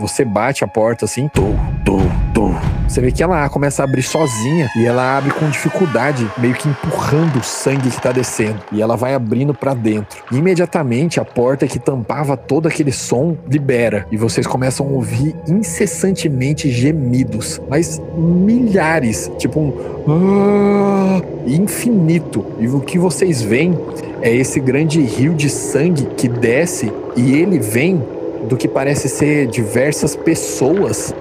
Você bate a porta assim, tum, tum, tum. Você vê que ela começa a abrir sozinha e ela abre com dificuldade, meio que empurrando o sangue que tá descendo. E ela vai abrindo para dentro. E imediatamente a porta que tampava todo aquele som libera e vocês começam a ouvir incessantemente gemidos, mas milhares, tipo um ah", infinito. E o que vocês veem é esse grande rio de sangue que desce e ele vem do que parece ser diversas pessoas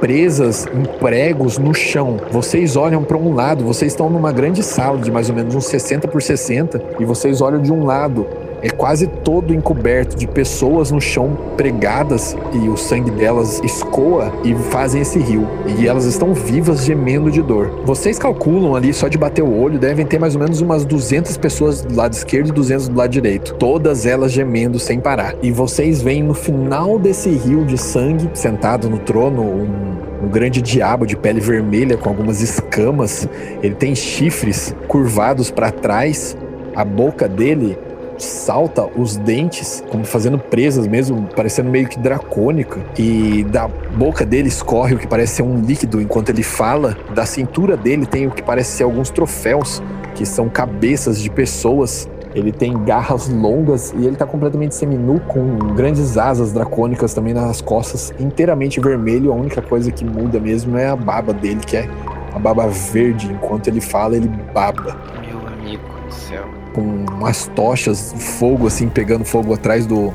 presas em pregos no chão. Vocês olham para um lado, vocês estão numa grande sala de mais ou menos uns 60 por 60 e vocês olham de um lado é quase todo encoberto de pessoas no chão pregadas e o sangue delas escoa e fazem esse rio. E elas estão vivas gemendo de dor. Vocês calculam ali, só de bater o olho, devem ter mais ou menos umas 200 pessoas do lado esquerdo e 200 do lado direito. Todas elas gemendo sem parar. E vocês veem no final desse rio de sangue, sentado no trono, um um grande diabo de pele vermelha com algumas escamas. Ele tem chifres curvados para trás. A boca dele salta os dentes, como fazendo presas mesmo, parecendo meio que dracônica. E da boca dele escorre o que parece ser um líquido enquanto ele fala. Da cintura dele tem o que parece ser alguns troféus, que são cabeças de pessoas. Ele tem garras longas e ele tá completamente seminu, com grandes asas dracônicas também nas costas, inteiramente vermelho. A única coisa que muda mesmo é a baba dele, que é a baba verde. Enquanto ele fala, ele baba. Meu amigo do céu com umas tochas de fogo, assim, pegando fogo atrás do,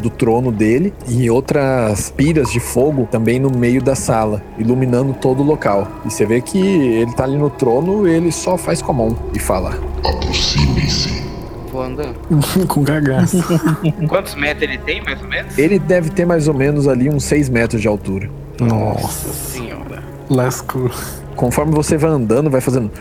do trono dele e outras piras de fogo também no meio da sala, iluminando todo o local. E você vê que ele tá ali no trono, ele só faz com a mão e fala: Aproximem-se. Vou andando. com cagaço. Quantos metros ele tem, mais ou menos? Ele deve ter mais ou menos ali uns 6 metros de altura. Nossa senhora. Lascou. Conforme você vai andando, vai fazendo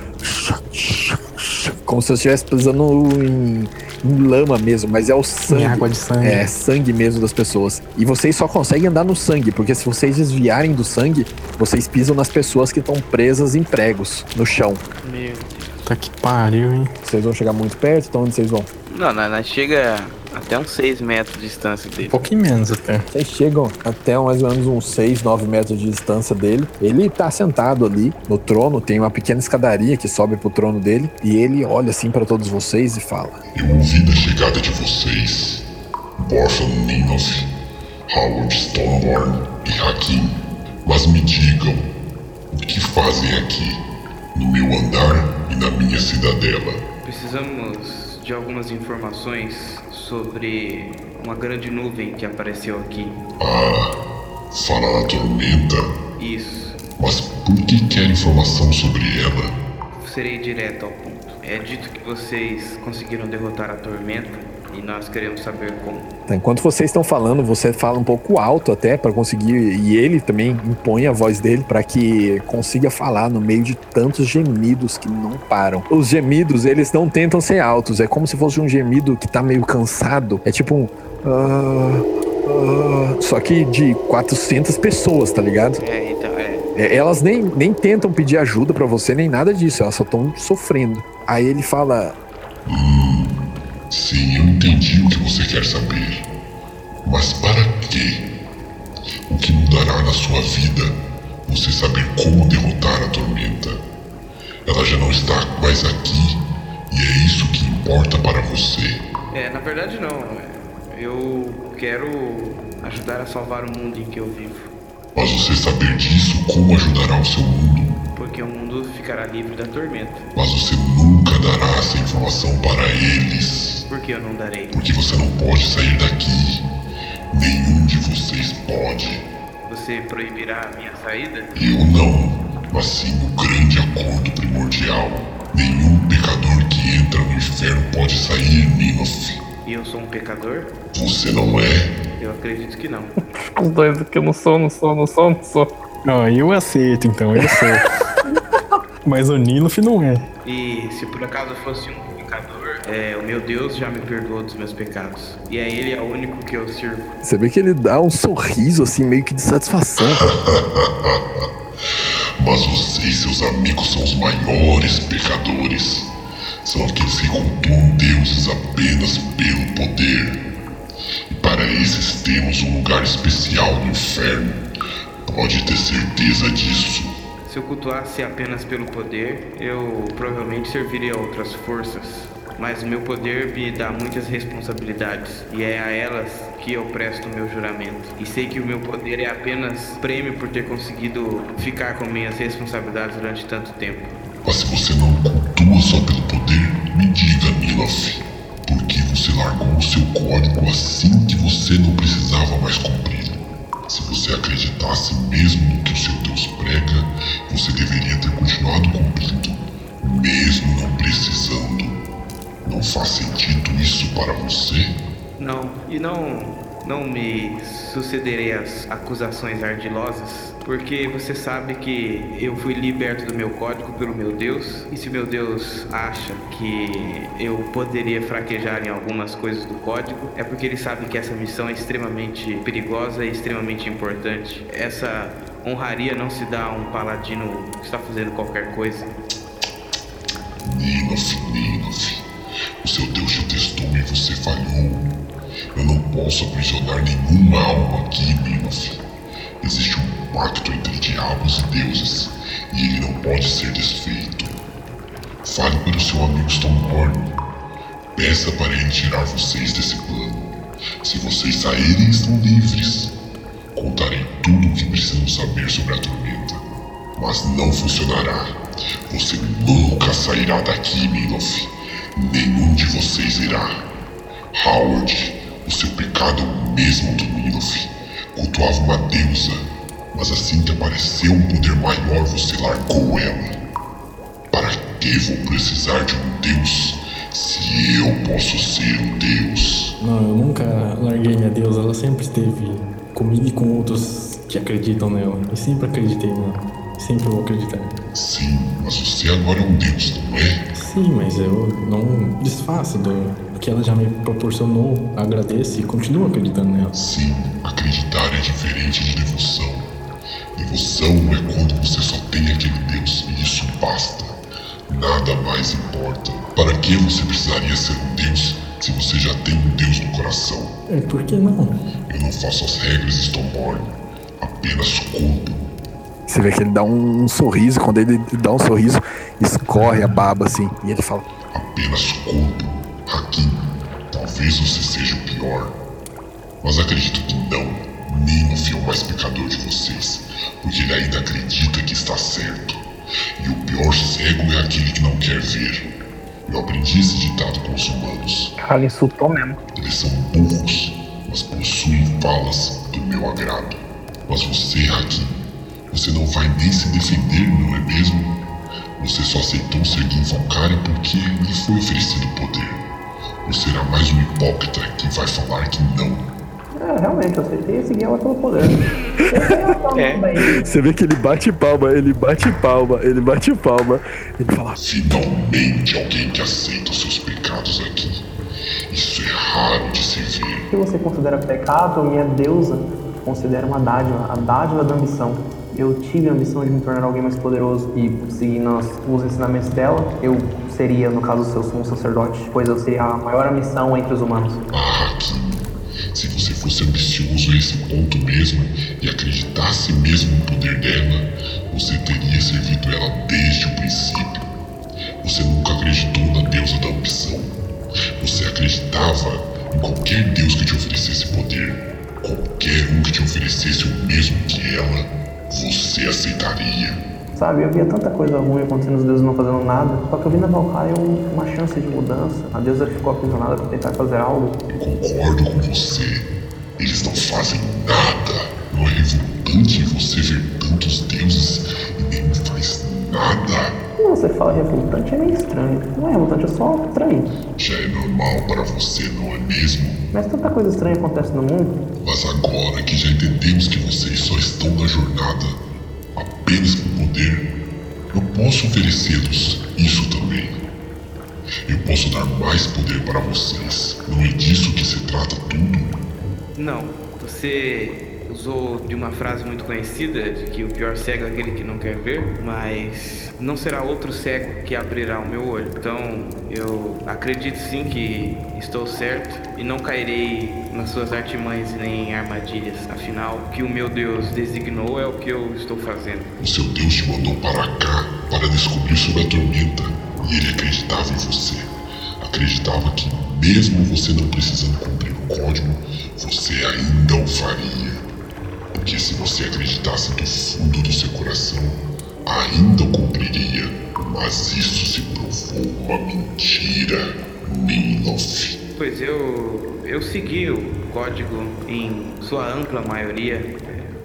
como se você estivesse pisando em, em, lama mesmo, mas é o sangue. Em água de sangue. É, sangue mesmo das pessoas. E vocês só conseguem andar no sangue, porque se vocês desviarem do sangue, vocês pisam nas pessoas que estão presas em pregos no chão. Meu Deus. Tá que pariu, hein? Vocês vão chegar muito perto, então onde vocês vão? Não, nós chega até uns 6 metros de distância dele. Um pouquinho menos até. Vocês chegam até mais ou menos uns 6, 9 metros de distância dele. Ele tá sentado ali no trono, tem uma pequena escadaria que sobe pro trono dele. E ele olha assim para todos vocês e fala: Eu ouvi da chegada de vocês, Borfan Ninos, Howard Stonehorn e Hakim. Mas me digam, o que fazem aqui, no meu andar e na minha cidadela? Precisamos de algumas informações sobre uma grande nuvem que apareceu aqui. Ah, fala da tormenta? Isso. Mas por que quer informação sobre ela? Serei direto ao ponto. É dito que vocês conseguiram derrotar a tormenta e nós queremos saber como. Tá, enquanto vocês estão falando, você fala um pouco alto até para conseguir e ele também impõe a voz dele para que consiga falar no meio de tantos gemidos que não param. Os gemidos, eles não tentam ser altos, é como se fosse um gemido que tá meio cansado. É tipo um uh... Uh, só que de 400 pessoas, tá ligado? É, então é. é elas nem, nem tentam pedir ajuda para você, nem nada disso, elas só estão sofrendo. Aí ele fala: hum, Sim, eu entendi o que você quer saber. Mas para quê? O que mudará na sua vida você saber como derrotar a tormenta? Ela já não está mais aqui e é isso que importa para você. É, na verdade não. Eu quero ajudar a salvar o mundo em que eu vivo. Mas você saber disso, como ajudará o seu mundo? Porque o mundo ficará livre da tormenta. Mas você nunca dará essa informação para eles. Por que eu não darei? Porque você não pode sair daqui. Nenhum de vocês pode. Você proibirá a minha saída? Eu não, mas sim o grande acordo primordial. Nenhum pecador que entra no inferno pode sair, Ninoth. E eu sou um pecador? Você não é? Eu acredito que não. Os dois aqui eu não sou, não sou, não sou, não sou. Não, eu aceito então, eu sou. Mas o Ninoth não é. E se por acaso fosse um é, o meu Deus já me perdoou dos meus pecados. E é Ele é o único que eu sirvo. Você vê que ele dá um sorriso assim, meio que de satisfação. Mas você e seus amigos são os maiores pecadores. São aqueles que cultuam deuses apenas pelo poder. E para Para esses temos um lugar especial no inferno. Pode ter certeza disso. Se eu cultuasse apenas pelo poder, eu provavelmente serviria a outras forças. Mas o meu poder me dá muitas responsabilidades e é a elas que eu presto meu juramento. E sei que o meu poder é apenas prêmio por ter conseguido ficar com minhas responsabilidades durante tanto tempo. Mas se você não cultua só pelo poder, me diga, Nilof, por que você largou o seu código assim que você não precisava mais cumprir? Se você acreditasse mesmo no que o seu Deus prega, você deveria ter continuado cumprindo, mesmo não precisando. Não faz sentido isso para você? Não, e não não me sucederei às acusações ardilosas, porque você sabe que eu fui liberto do meu código pelo meu Deus, e se meu Deus acha que eu poderia fraquejar em algumas coisas do código, é porque ele sabe que essa missão é extremamente perigosa e extremamente importante. Essa honraria não se dá a um paladino que está fazendo qualquer coisa. Ninof, Ninof, o seu Deus te testou e você falhou. Eu não posso aprisionar nenhuma alma aqui, Minof. Existe um pacto entre diabos e deuses, e ele não pode ser desfeito. Fale para o seu amigo Stonehorn. Peça para ele tirar vocês desse plano. Se vocês saírem, estão livres. Contarei tudo o que precisam saber sobre a tormenta. Mas não funcionará. Você nunca sairá daqui, Milof. Nenhum de vocês irá. Howard, o seu pecado é o mesmo do Milof. Cultuava uma deusa, mas assim que apareceu um poder maior, você largou ela. Para que vou precisar de um deus se eu posso ser um deus? Não, eu nunca larguei minha deusa, ela sempre esteve comigo e com outros que acreditam nela. E sempre acreditei nela. Sempre vou acreditar. Sim, mas você agora é um deus, não é? Sim, mas eu não desfaço do que ela já me proporcionou. Agradeço e continuo acreditando nela. Sim, acreditar é diferente de devoção. Devoção é quando você só tem aquele Deus e isso basta. Nada mais importa. Para que você precisaria ser um Deus se você já tem um Deus no coração? É, por que não? Eu não faço as regras, Stormborn. Apenas cumpro. Você vê que ele dá um, um sorriso, quando ele dá um sorriso, escorre a baba assim. E ele fala: Apenas cumpro. Hakim, talvez você seja o pior. Mas acredito que não. É o mais pecador de vocês, porque ele ainda acredita que está certo. E o pior cego é aquele que não quer ver. Eu aprendi esse ditado com os humanos. Caralho, insultou mesmo. Eles são burros, mas possuem falas do meu agrado. Mas você, Hakim, você não vai nem se defender, não é mesmo? Você só aceitou seguir Valkyria porque lhe foi oferecido poder. Ou será mais um hipócrita que vai falar que não? É, realmente, eu aceitei e segui ela pelo poder. É. Você vê que ele bate palma, ele bate palma, ele bate palma. Ele fala: Finalmente alguém que aceita os seus pecados aqui. Isso é raro de se ver. O que você considera pecado, minha deusa considera uma dádiva, a dádiva da ambição. Eu tive a ambição de me tornar alguém mais poderoso e, seguindo os ensinamentos dela, eu seria, no caso, seu sumo sacerdote, pois eu seria a maior missão entre os humanos. Ah, se você fosse ambicioso a esse ponto mesmo e acreditasse mesmo no poder dela, você teria servido ela desde o princípio. Você nunca acreditou na deusa da ambição. Você acreditava em qualquer deus que te oferecesse poder. Qualquer um que te oferecesse o mesmo que ela, você aceitaria. Sabe, eu via tanta coisa ruim acontecendo, os deuses não fazendo nada. Só que eu vi na Valkyria um- uma chance de mudança. A deusa ficou aprisionada para tentar fazer algo. Eu concordo com você. Eles não fazem nada. Não é revoltante você ver tantos deuses e nenhum faz nada. Quando você fala revoltante, é meio estranho. Não é revoltante, é só estranho. Já é normal para você, não é mesmo? Mas tanta coisa estranha acontece no mundo. Mas agora que já entendemos que vocês só estão na jornada apenas por poder, eu posso oferecê-los isso também. Eu posso dar mais poder para vocês. Não é disso que se trata tudo? Não, você usou de uma frase muito conhecida de que o pior cego é aquele que não quer ver, mas não será outro cego que abrirá o meu olho. Então, eu acredito sim que estou certo e não cairei nas suas artimanhas nem em armadilhas. Afinal, o que o meu Deus designou é o que eu estou fazendo. O seu Deus te mandou para cá para descobrir sobre a tormenta e ele acreditava em você. Acreditava que, mesmo você não precisando cumprir o código, você ainda o faria. Porque se você acreditasse do fundo do seu coração, ainda o cumpriria. Mas isso se provou uma mentira, Milof. Pois eu eu segui o código em sua ampla maioria,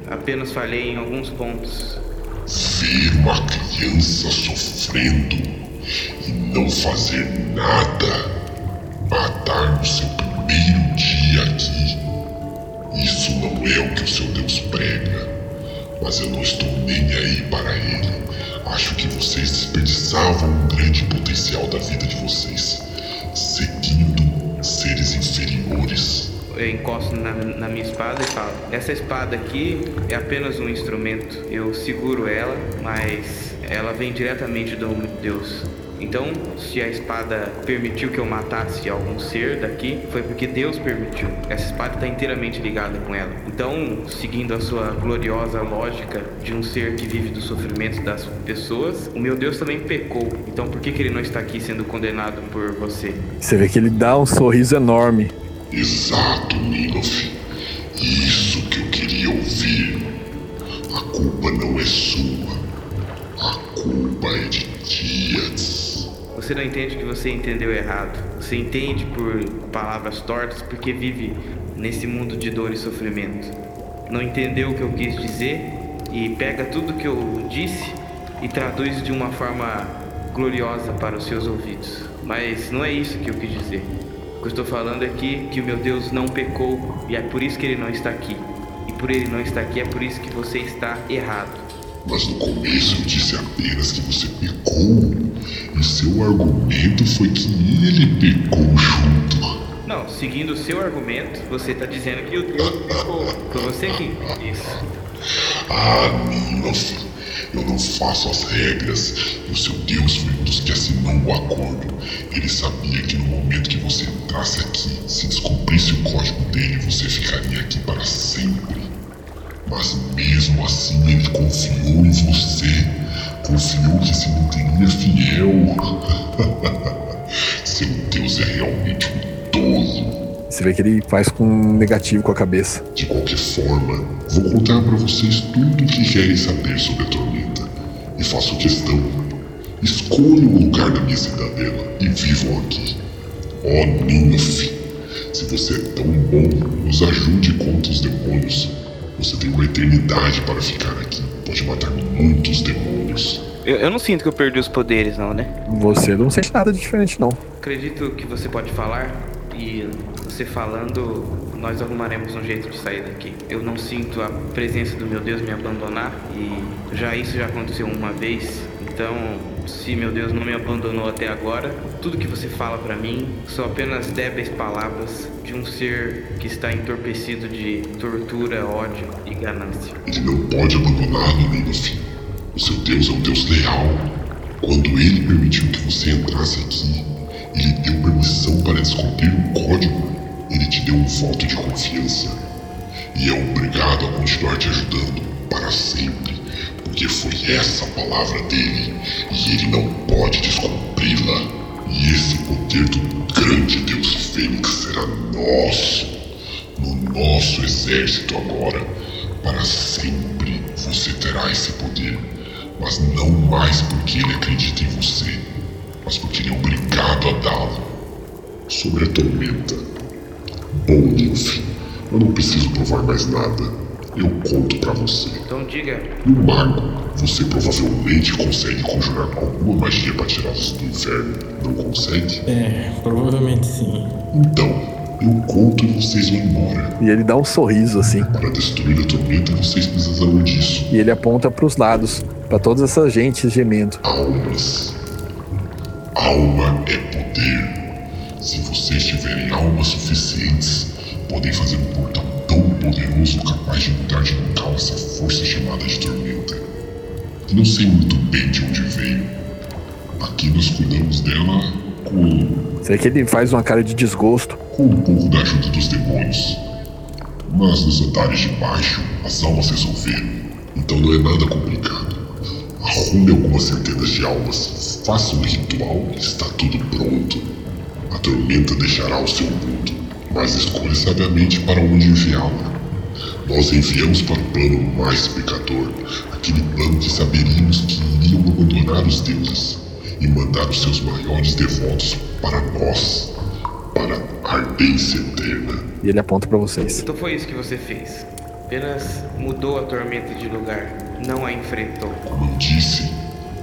apenas falhei em alguns pontos. Ver uma criança sofrendo e não fazer nada, matar no seu primeiro dia aqui. Isso não é o que o seu Deus prega, mas eu não estou nem aí para ele. Acho que vocês desperdiçavam um grande potencial da vida de vocês, seguindo seres inferiores. Eu encosto na, na minha espada e falo: Essa espada aqui é apenas um instrumento. Eu seguro ela, mas ela vem diretamente do Deus. Então, se a espada permitiu que eu matasse algum ser daqui, foi porque Deus permitiu. Essa espada está inteiramente ligada com ela. Então, seguindo a sua gloriosa lógica de um ser que vive do sofrimento das pessoas, o meu Deus também pecou. Então, por que, que ele não está aqui sendo condenado por você? Você vê que ele dá um sorriso enorme. Exato, Milof. Isso que eu queria ouvir. A culpa não é sua. A culpa é de Dias. Você não entende que você entendeu errado. Você entende por palavras tortas porque vive nesse mundo de dor e sofrimento. Não entendeu o que eu quis dizer e pega tudo que eu disse e traduz de uma forma gloriosa para os seus ouvidos. Mas não é isso que eu quis dizer. O que eu estou falando é que, que o meu Deus não pecou e é por isso que ele não está aqui. E por ele não estar aqui é por isso que você está errado. Mas no começo eu disse apenas que você pecou. E seu argumento foi que ele pecou junto. Não, seguindo o seu argumento, você está dizendo que o Deus pecou. Foi você que isso. Ah, Milof, eu não faço as regras. E o seu Deus foi um dos que assinou o acordo. Ele sabia que no momento que você entrasse aqui, se descumprisse o código dele, você ficaria aqui para sempre. Mas mesmo assim ele confiou em você. Confiou que se manteria fiel. Seu Deus é realmente um tolo. Você vê que ele faz com um negativo com a cabeça. De qualquer forma, vou contar para vocês tudo o que querem saber sobre a tormenta. E faço questão. Escolham o lugar da minha cidadela e vivam aqui. Ó oh, Ninf, se você é tão bom, nos ajude contra os demônios. Você tem uma eternidade para ficar aqui. Pode matar muitos demônios. Eu, eu não sinto que eu perdi os poderes, não, né? Você não sente nada de diferente, não. Acredito que você pode falar e você falando, nós arrumaremos um jeito de sair daqui. Eu não sinto a presença do meu Deus me abandonar e já isso já aconteceu uma vez. Então, se meu Deus não me abandonou até agora, tudo que você fala para mim são apenas débeis palavras de um ser que está entorpecido de tortura, ódio e ganância. Ele não pode abandoná-lo nem no fim. O seu Deus é um Deus leal. Quando ele permitiu que você entrasse aqui, ele deu permissão para descobrir um código. Ele te deu um voto de confiança. E é obrigado a continuar te ajudando para sempre porque foi essa a palavra dele e ele não pode descumpri-la. E esse poder do grande Deus Fênix será nosso, no nosso exército agora. Para sempre você terá esse poder, mas não mais porque ele acredita em você, mas porque ele é obrigado a dá-lo. Sobre a tormenta. Bom, Nilf, eu não preciso provar mais nada. Eu conto para você. Então diga. Um mago, você provavelmente consegue conjurar alguma magia para tirá-los do inferno, não consegue? É, provavelmente sim. Então, eu conto e vocês vão embora. E ele dá um sorriso assim. Para destruir a tormenta, vocês precisam disso. E ele aponta para os lados, para todas essas gentes gemendo. Almas. Alma é poder. Se vocês tiverem almas suficientes, podem fazer um portão poderoso capaz de mudar de local essa força chamada de tormenta. Não sei muito bem de onde veio. Aqui nós cuidamos dela com, vê que ele faz uma cara de desgosto. com um pouco da ajuda dos demônios. Mas nos andares de baixo, as almas resolveram. Então não é nada complicado. Arrume algumas centenas de almas, faça um ritual e está tudo pronto. A tormenta deixará o seu mundo, mas escolha sabiamente para onde enviá-la. Nós enviamos para o plano mais pecador, aquele plano que saberíamos que iriam abandonar os deuses e mandar os seus maiores devotos para nós, para a ardência eterna. E ele aponta pra vocês. Então foi isso que você fez. Apenas mudou a tormenta de lugar, não a enfrentou. Como eu disse,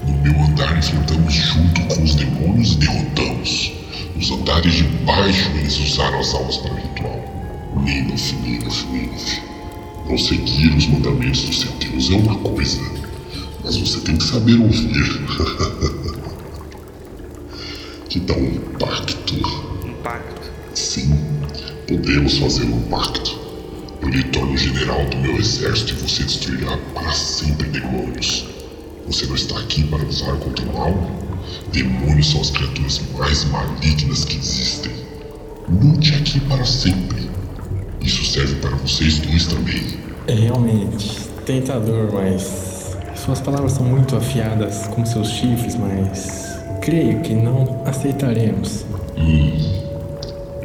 no meu andar enfrentamos junto com os demônios e derrotamos. Nos andares de baixo eles usaram as almas para o ritual. Ninof, Ninof, Ninof. Não seguir os mandamentos do seu Deus é uma coisa, mas você tem que saber ouvir. que tal um pacto? Um pacto. Sim, podemos fazer um pacto. Eu lhe torno general do meu exército e você destruirá para sempre demônios. Você não está aqui para usar contra o mal? Demônios são as criaturas mais malignas que existem. Lute aqui para sempre. Isso serve para vocês dois também. É realmente tentador, mas suas palavras são muito afiadas como seus chifres, mas creio que não aceitaremos.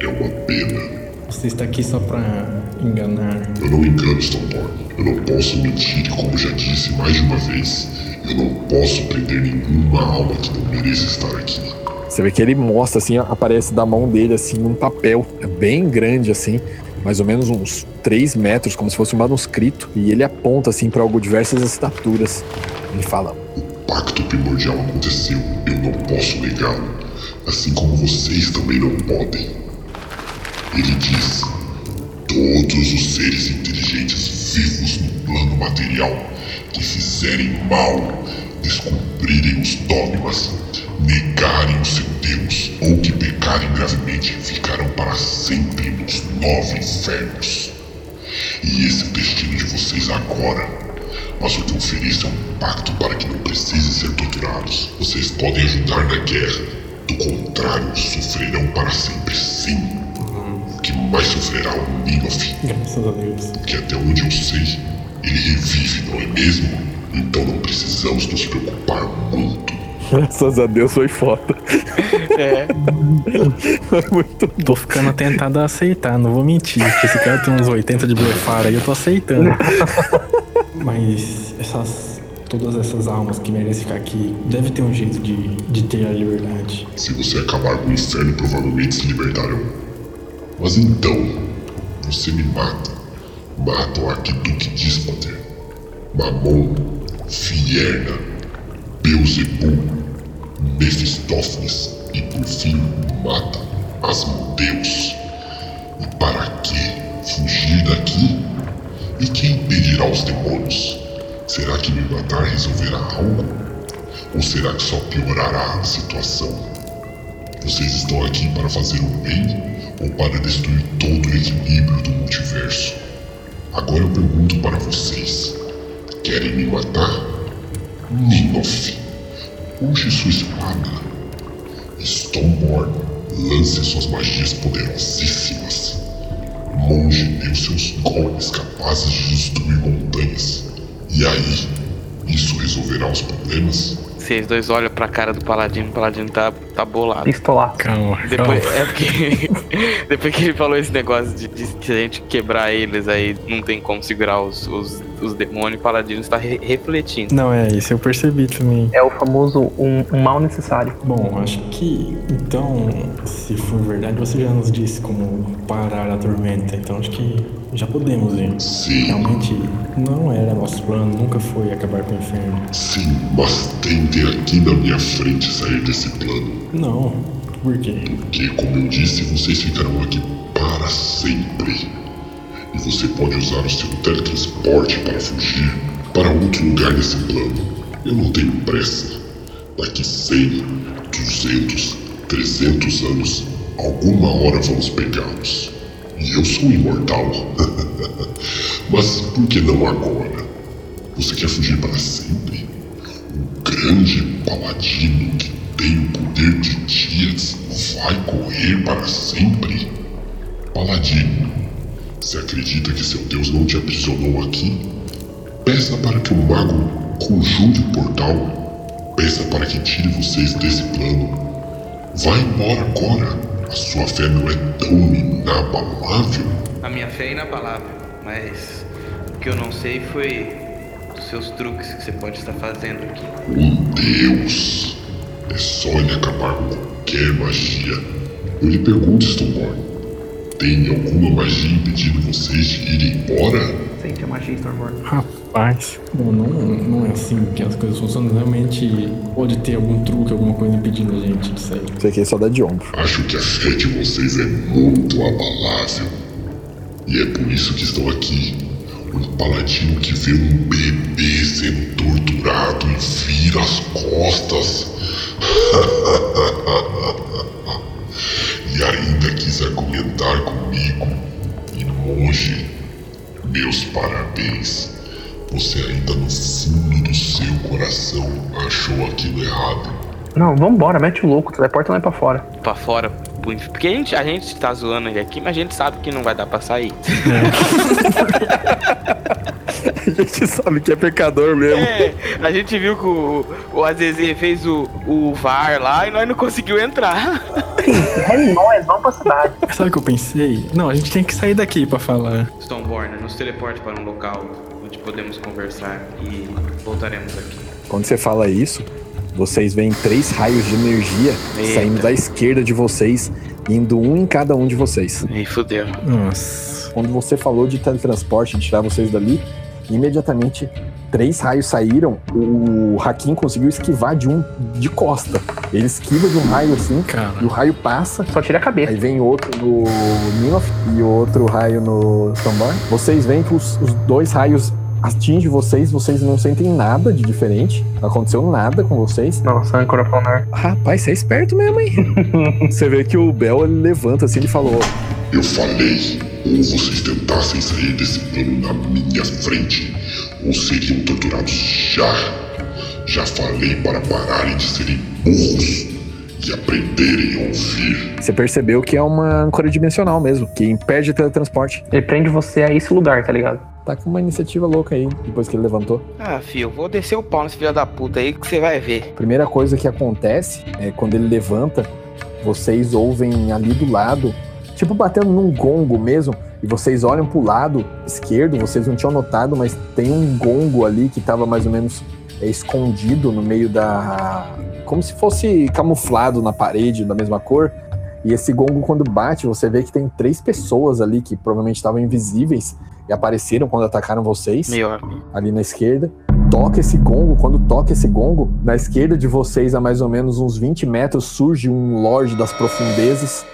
É uma pena. Você está aqui só pra enganar. Eu não engano, Stoneborn. Eu não posso mentir e, como já disse mais de uma vez, eu não posso prender nenhuma alma que não mereça estar aqui. Você vê que ele mostra assim, aparece da mão dele assim um papel, é bem grande assim, mais ou menos uns 3 metros, como se fosse um manuscrito, e ele aponta assim para algo diversas estaturas. Ele fala: O pacto primordial aconteceu. Eu não posso negá-lo. Assim como vocês também não podem. Ele diz: Todos os seres inteligentes vivos no plano material que fizerem mal, descumprirem os dogmas, negarem o seu Deus ou que pecarem gravemente ficarão para sempre nos nove infernos. E esse é o destino de vocês agora. Mas o que ofereço é um pacto para que não precisem ser torturados. Vocês podem ajudar na guerra. Do contrário, sofrerão para sempre sim. Que mais sofrerá o Ninof, Graças a Deus. que até onde eu sei, ele revive, não é mesmo? Então não precisamos nos preocupar muito. Graças a Deus foi foda. É. Foi muito Tô ficando tentado a aceitar, não vou mentir. que Esse cara tem uns 80 de blefar aí, eu tô aceitando. Mas essas. Todas essas almas que merecem ficar aqui, deve ter um jeito de, de ter a liberdade. Se você acabar com o inferno, provavelmente se libertarão. Mas então, você me mata. Mata o Arquiduque Díspater, Mamon, Fierna, Beelzebub, Mefistófeles e por fim mata Asmodeus. E para quê? Fugir daqui? E quem impedirá os demônios? Será que me matar resolverá algo? Ou será que só piorará a situação? Vocês estão aqui para fazer o bem ou para destruir todo o equilíbrio do multiverso? Agora eu pergunto para vocês: querem me matar? Ninof, puxe sua espada. Stoneborn, lance suas magias poderosíssimas. Monge deu seus golpes capazes de destruir montanhas. E aí, isso resolverá os problemas? Vocês dois olham pra cara do Paladino, o Paladino tá, tá bolado. Pistolar. Calma, Depois, calma. é porque. depois que ele falou esse negócio de, de se a gente quebrar eles aí, não tem como segurar os, os, os demônios, o Paladino está re- refletindo. Não, é isso, eu percebi também. É o famoso um, um mal necessário. Bom, acho que então, se for verdade, você já nos disse como parar a tormenta, então acho que já podemos ir. Sim, Realmente não era nosso plano, nunca foi acabar com o inferno. sim, mas tentem aqui na minha frente sair desse plano. Não, por quê? Porque, como eu disse, vocês ficarão aqui para sempre. E você pode usar o seu teletransporte para fugir para outro lugar nesse plano. Eu não tenho pressa. Daqui 100, 200, 300 anos, alguma hora vamos pegá-los. E eu sou imortal. Mas por que não agora? Você quer fugir para sempre? grande paladino que tem o poder de dias vai correr para sempre? Paladino, se acredita que seu Deus não te aprisionou aqui? Peça para que o mago conjure o portal. Peça para que tire vocês desse plano. Vai embora agora. A sua fé não é tão inabalável. A minha fé é inabalável, mas o que eu não sei foi dos seus truques que você pode estar fazendo aqui. Um Deus! É só ele acabar com qualquer magia. Eu lhe pergunto, Stoneborn. Tem alguma magia impedindo vocês de irem embora? Sente a magia, Stormborn. Rapaz, não, não, não é assim que as coisas funcionam. Realmente pode ter algum truque, alguma coisa impedindo a gente de sair. Isso aqui é só dá de ombro. Acho que a fé de vocês é muito abalável. E é por isso que estou aqui. Um paladino que vê um bebê sendo torturado e vira as costas. e ainda quis argumentar comigo. E monge, meus parabéns. Você ainda no fundo do seu coração achou aquilo errado. Não, vambora, mete o louco, teleporta lá pra fora. Pra fora. Porque a gente, a gente tá zoando ele aqui, mas a gente sabe que não vai dar pra sair. A gente sabe que é pecador mesmo. É, a gente viu que o, o Azeze fez o, o VAR lá e nós não conseguiu entrar. É nós, vamos pra cidade. Sabe o que eu pensei? Não, a gente tem que sair daqui pra falar. Stoneborn, nos teleporte para um local onde podemos conversar e voltaremos aqui. Quando você fala isso, vocês veem três raios de energia Eita. saindo da esquerda de vocês, indo um em cada um de vocês. E fudeu. Nossa. Quando você falou de teletransporte, de tirar vocês dali, imediatamente três raios saíram. O Hakim conseguiu esquivar de um de costa. Ele esquiva de um raio assim, Cara. e o raio passa. Só tira a cabeça. Aí vem outro no Ninoth e outro raio no Stormborn. Vocês veem que os, os dois raios atingem vocês, vocês não sentem nada de diferente. Não aconteceu nada com vocês. Nossa, âncora planar. Rapaz, você é esperto mesmo, hein? você vê que o Bel ele levanta assim e falou: Eu falei, ou vocês tentassem sair desse plano na minha frente, ou seriam torturados já. Já falei para pararem de serem burros e aprenderem a ouvir. Você percebeu que é uma âncora dimensional mesmo, que impede o teletransporte. Ele prende você a esse lugar, tá ligado? Tá com uma iniciativa louca aí, depois que ele levantou. Ah, filho, vou descer o pau nesse filho da puta aí que você vai ver. Primeira coisa que acontece é quando ele levanta, vocês ouvem ali do lado, tipo batendo num gongo mesmo, e vocês olham pro lado esquerdo, vocês não tinham notado, mas tem um gongo ali que tava mais ou menos é, escondido no meio da. como se fosse camuflado na parede da mesma cor. E esse gongo, quando bate, você vê que tem três pessoas ali que provavelmente estavam invisíveis e apareceram quando atacaram vocês Meu amigo. ali na esquerda. Toca esse gongo, quando toca esse gongo, na esquerda de vocês, a mais ou menos uns 20 metros, surge um Lorde das Profundezas.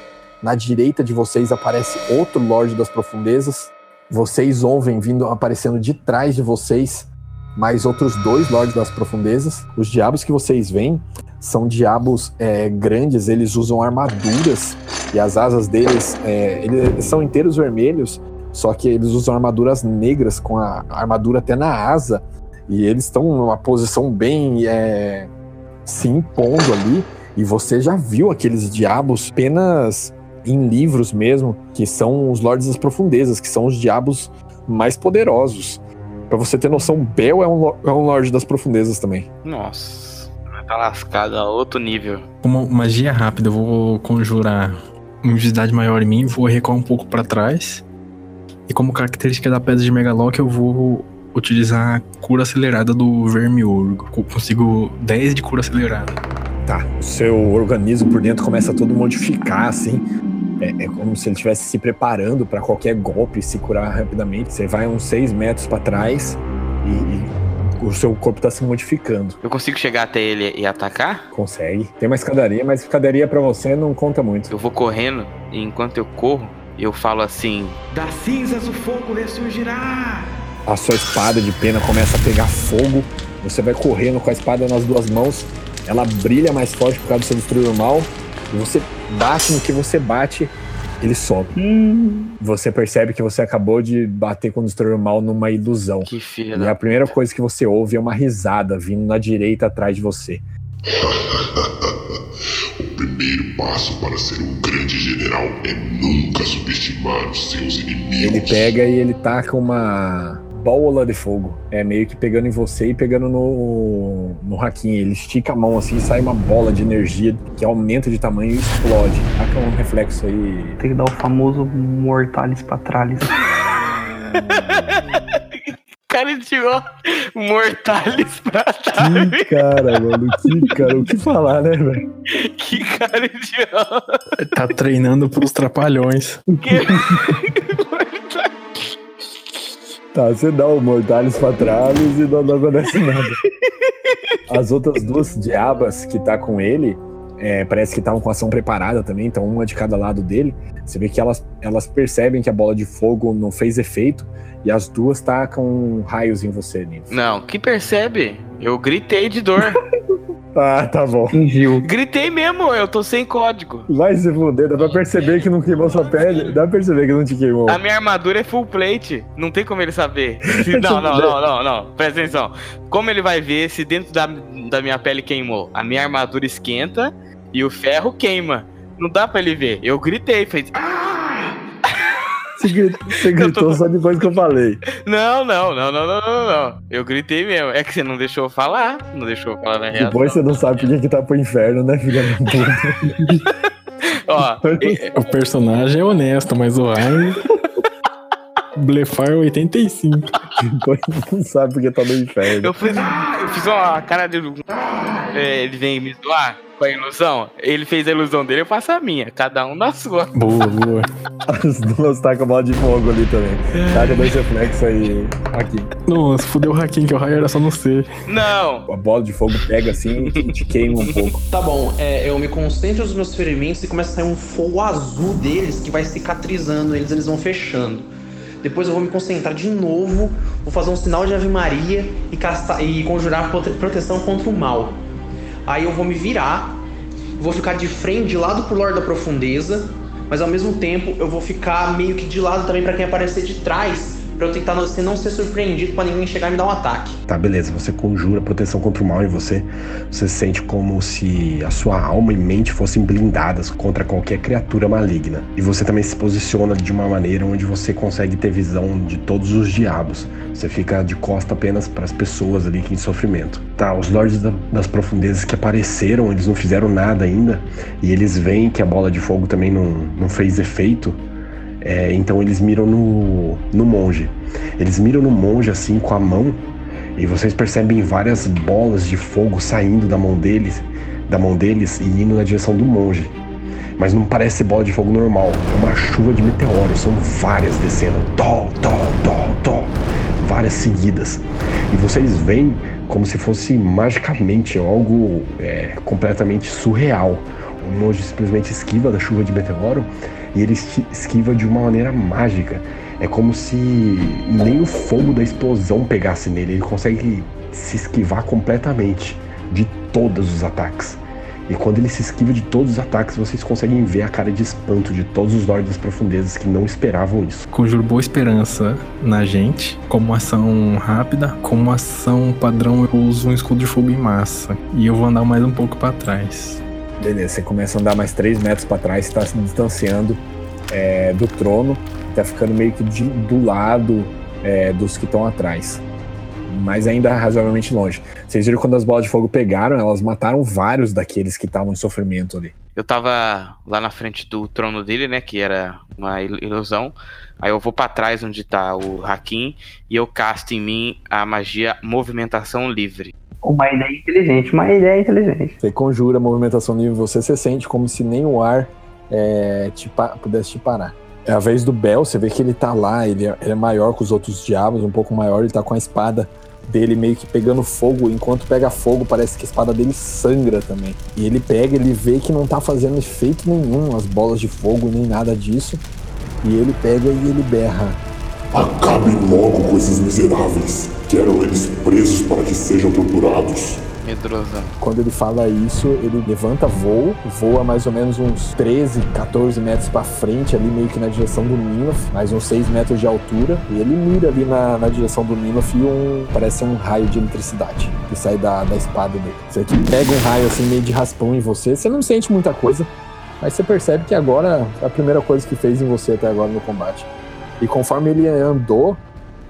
Na direita de vocês aparece outro Lorde das Profundezas. Vocês ouvem vindo aparecendo de trás de vocês mais outros dois Lordes das Profundezas. Os diabos que vocês veem são diabos é, grandes, eles usam armaduras e as asas deles é, eles são inteiros vermelhos, só que eles usam armaduras negras com a armadura até na asa e eles estão numa posição bem é, se impondo ali. E você já viu aqueles diabos apenas em livros mesmo, que são os Lordes das Profundezas, que são os diabos mais poderosos. Pra você ter noção, Bel é um, é um Lorde das Profundezas também. Nossa. Tá lascado a outro nível. Como magia rápida, eu vou conjurar uma invisibilidade maior em mim, vou recuar um pouco pra trás. E como característica da pedra de Megalock, eu vou utilizar a cura acelerada do Vermiurgo. Co- Consigo 10 de cura acelerada. Tá. O seu organismo por dentro começa a todo modificar, assim. É, é como se ele estivesse se preparando para qualquer golpe, se curar rapidamente. Você vai uns 6 metros para trás e, e o seu corpo tá se modificando. Eu consigo chegar até ele e atacar? Consegue. Tem uma escadaria, mas escadaria para você não conta muito. Eu vou correndo e enquanto eu corro, eu falo assim: Das cinzas o fogo ressurgirá! A sua espada de pena começa a pegar fogo. Você vai correndo com a espada nas duas mãos. Ela brilha mais forte por causa do seu destruidor mal. E você bate no que você bate. ele some. Você percebe que você acabou de bater com o destruidor mal numa ilusão. Que filha E a primeira coisa que você ouve é uma risada vindo na direita atrás de você. O primeiro passo para ser um grande general é nunca subestimar os seus inimigos. Ele pega e ele taca uma bola de fogo. É meio que pegando em você e pegando no, no Hakim. Ele estica a mão assim e sai uma bola de energia que aumenta de tamanho e explode. Taca um reflexo aí. Tem que dar o famoso mortalis patralis. cara tirou mortales pra trás. Que cara, mano. Que cara. O que falar, né, velho? Que cara idiota. Tá treinando pros trapalhões. Tá, você dá o Mortalis pra trás e não, não acontece nada. As outras duas diabas que tá com ele, é, parece que estavam com ação preparada também, então uma de cada lado dele. Você vê que elas, elas percebem que a bola de fogo não fez efeito e as duas tacam raios em você, Nils. Não, que percebe? Eu gritei de dor. Ah, tá bom. Fingiu. gritei mesmo, eu tô sem código. Vai se fuder, dá pra perceber que não queimou sua pele. Dá pra perceber que não te queimou. A minha armadura é full plate. Não tem como ele saber. Se- Não, não, não, não, não. Presta atenção. Como ele vai ver se dentro da, da minha pele queimou? A minha armadura esquenta e o ferro queima. Não dá pra ele ver. Eu gritei, fez. Você gritou, você gritou só depois que eu falei. Não, não, não, não, não, não, não. Eu gritei mesmo. É que você não deixou eu falar. Não deixou eu falar na reação. Depois você não sabe por que que tá pro inferno, né, filha da puta? Ó, e- O personagem é honesto, mas o Ryan. Blefar 85. Depois não sabe por que tá no inferno. eu fiz. Eu fiz uma cara de. É, ele vem me zoar com a ilusão. Ele fez a ilusão dele, eu faço a minha. Cada um na sua. Boa, boa. As duas tacam bola de fogo ali também. Taca dois reflexos aí. Aqui. Nossa, fudeu o Hakim, que o Ryan era só no C. Não. A bola de fogo pega assim e te queima um pouco. Tá bom, é, eu me concentro nos meus ferimentos e começa a sair um fogo azul deles que vai cicatrizando eles, eles vão fechando. Depois eu vou me concentrar de novo, vou fazer um sinal de Ave Maria e, castar, e conjurar prote- proteção contra o mal. Aí eu vou me virar, vou ficar de frente, de lado pro Lorde da Profundeza, mas ao mesmo tempo eu vou ficar meio que de lado também pra quem aparecer de trás, pra eu tentar não não ser surpreendido pra ninguém chegar e me dar um ataque. Tá, beleza. Você conjura proteção contra o mal em você. Você sente como se a sua alma e mente fossem blindadas contra qualquer criatura maligna. E você também se posiciona de uma maneira onde você consegue ter visão de todos os diabos. Você fica de costa apenas para as pessoas ali que em sofrimento. Tá, os lordes da- das profundezas que apareceram, eles não fizeram nada ainda. E eles veem que a bola de fogo também não, não fez efeito. É, então eles miram no, no monge. Eles miram no monge assim com a mão e vocês percebem várias bolas de fogo saindo da mão deles, da mão deles e indo na direção do monge. Mas não parece bola de fogo normal, é uma chuva de meteoros, são várias descendo, tó, tó, tó, tó, várias seguidas. E vocês veem como se fosse magicamente algo é, completamente surreal. O monge simplesmente esquiva da chuva de meteoro e ele esqui- esquiva de uma maneira mágica. É como se nem o fogo da explosão pegasse nele. Ele consegue se esquivar completamente de todos os ataques. E quando ele se esquiva de todos os ataques, vocês conseguem ver a cara de espanto de todos os lords das profundezas que não esperavam isso. Conjuro boa esperança na gente. Como ação rápida, como ação padrão, eu uso um escudo de fogo em massa. E eu vou andar mais um pouco pra trás. Beleza, você começa a andar mais 3 metros pra trás, tá se distanciando é, do trono, tá ficando meio que de- do lado é, dos que estão atrás. Mas ainda razoavelmente longe. Vocês viram quando as bolas de fogo pegaram, elas mataram vários daqueles que estavam em sofrimento ali. Eu tava lá na frente do trono dele, né? Que era uma il- ilusão. Aí eu vou pra trás onde tá o Hakim e eu casto em mim a magia Movimentação Livre. Uma ideia inteligente, uma ideia inteligente. Você conjura a movimentação livre você, você sente como se nem o ar é, te pudesse te parar. É a vez do Bel, você vê que ele tá lá, ele é, ele é maior que os outros diabos, um pouco maior, ele tá com a espada dele meio que pegando fogo, enquanto pega fogo, parece que a espada dele sangra também. E ele pega, ele vê que não tá fazendo efeito nenhum as bolas de fogo, nem nada disso. E ele pega e ele berra. Acabem logo com esses miseráveis. Quero eles presos para que sejam torturados. Medrosão. Quando ele fala isso, ele levanta voo, voa mais ou menos uns 13, 14 metros pra frente, ali meio que na direção do Ninof, mais uns 6 metros de altura, e ele mira ali na, na direção do Ninof e um, parece um raio de eletricidade que sai da, da espada dele. Você que pega um raio assim meio de raspão em você, você não sente muita coisa, mas você percebe que agora é a primeira coisa que fez em você até agora no combate. E conforme ele andou,